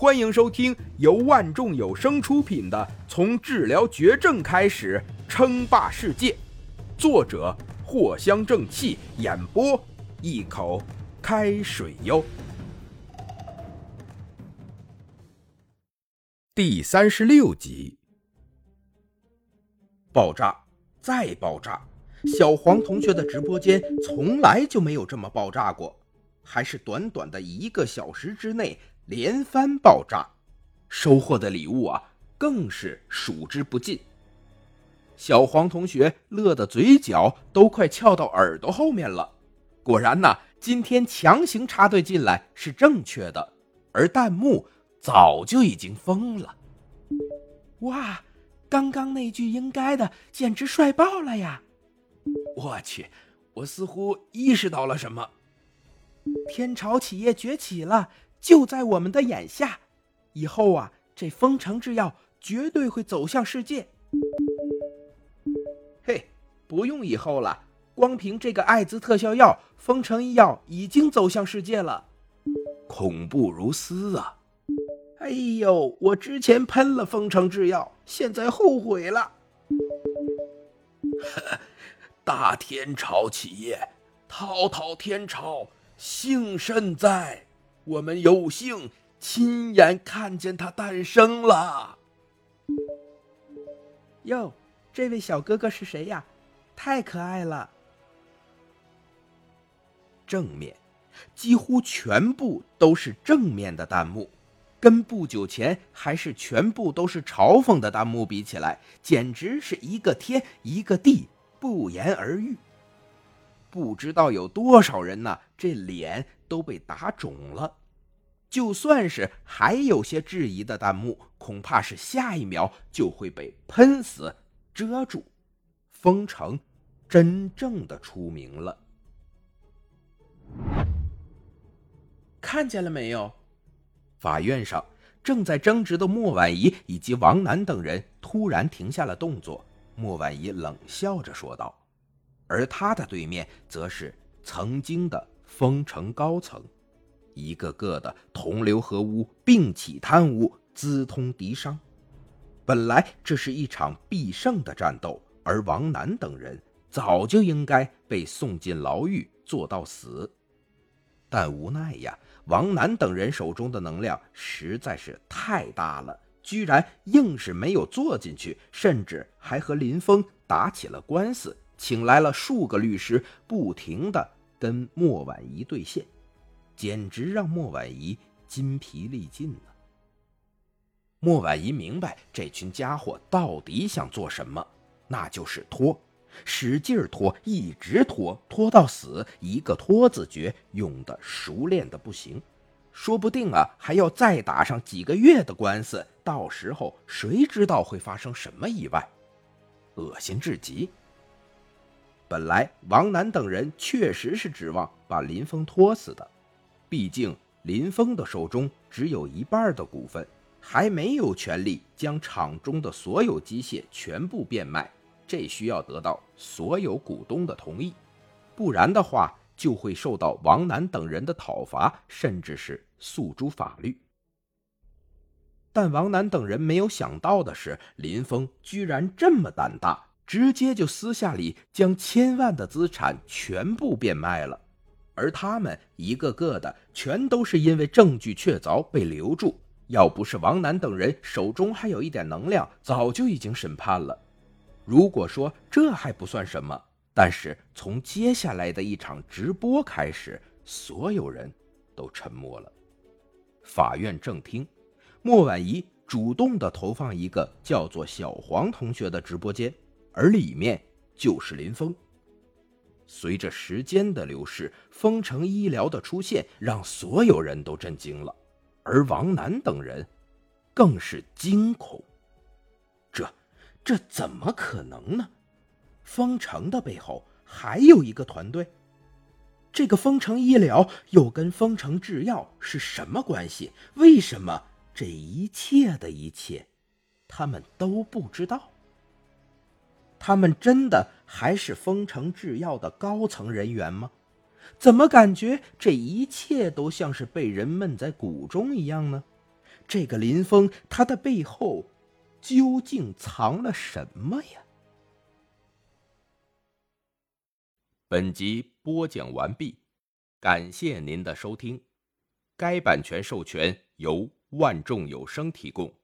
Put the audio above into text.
欢迎收听由万众有声出品的《从治疗绝症开始称霸世界》，作者藿香正气，演播一口开水哟。第三十六集，爆炸，再爆炸！小黄同学的直播间从来就没有这么爆炸过，还是短短的一个小时之内。连番爆炸，收获的礼物啊，更是数之不尽。小黄同学乐得嘴角都快翘到耳朵后面了。果然呐，今天强行插队进来是正确的，而弹幕早就已经疯了。哇，刚刚那句应该的简直帅爆了呀！我去，我似乎意识到了什么。天朝企业崛起了。就在我们的眼下，以后啊，这丰城制药绝对会走向世界。嘿，不用以后了，光凭这个艾滋特效药，丰城医药已经走向世界了，恐怖如斯啊！哎呦，我之前喷了丰城制药，现在后悔了。大天朝企业，滔滔天朝，幸甚在。我们有幸亲眼看见它诞生了。哟，这位小哥哥是谁呀？太可爱了。正面，几乎全部都是正面的弹幕，跟不久前还是全部都是嘲讽的弹幕比起来，简直是一个天一个地，不言而喻。不知道有多少人呢，这脸都被打肿了。就算是还有些质疑的弹幕，恐怕是下一秒就会被喷死、遮住。封城真正的出名了，看见了没有？法院上正在争执的莫婉仪以及王楠等人突然停下了动作。莫婉仪冷笑着说道，而他的对面则是曾经的封城高层。一个个的同流合污，并起贪污，资通敌商。本来这是一场必胜的战斗，而王楠等人早就应该被送进牢狱，做到死。但无奈呀，王楠等人手中的能量实在是太大了，居然硬是没有坐进去，甚至还和林峰打起了官司，请来了数个律师，不停的跟莫婉仪对线。简直让莫婉仪筋疲力尽了。莫婉仪明白这群家伙到底想做什么，那就是拖，使劲拖，一直拖，拖到死，一个拖字诀用的熟练的不行，说不定啊还要再打上几个月的官司，到时候谁知道会发生什么意外，恶心至极。本来王楠等人确实是指望把林峰拖死的。毕竟林峰的手中只有一半的股份，还没有权利将厂中的所有机械全部变卖，这需要得到所有股东的同意，不然的话就会受到王楠等人的讨伐，甚至是诉诸法律。但王楠等人没有想到的是，林峰居然这么胆大，直接就私下里将千万的资产全部变卖了。而他们一个个的全都是因为证据确凿被留住，要不是王楠等人手中还有一点能量，早就已经审判了。如果说这还不算什么，但是从接下来的一场直播开始，所有人都沉默了。法院正厅，莫婉仪主动的投放一个叫做小黄同学的直播间，而里面就是林峰。随着时间的流逝，丰城医疗的出现让所有人都震惊了，而王楠等人更是惊恐。这，这怎么可能呢？丰城的背后还有一个团队，这个丰城医疗又跟丰城制药是什么关系？为什么这一切的一切，他们都不知道？他们真的还是丰城制药的高层人员吗？怎么感觉这一切都像是被人闷在鼓中一样呢？这个林峰他的背后究竟藏了什么呀？本集播讲完毕，感谢您的收听。该版权授权由万众有声提供。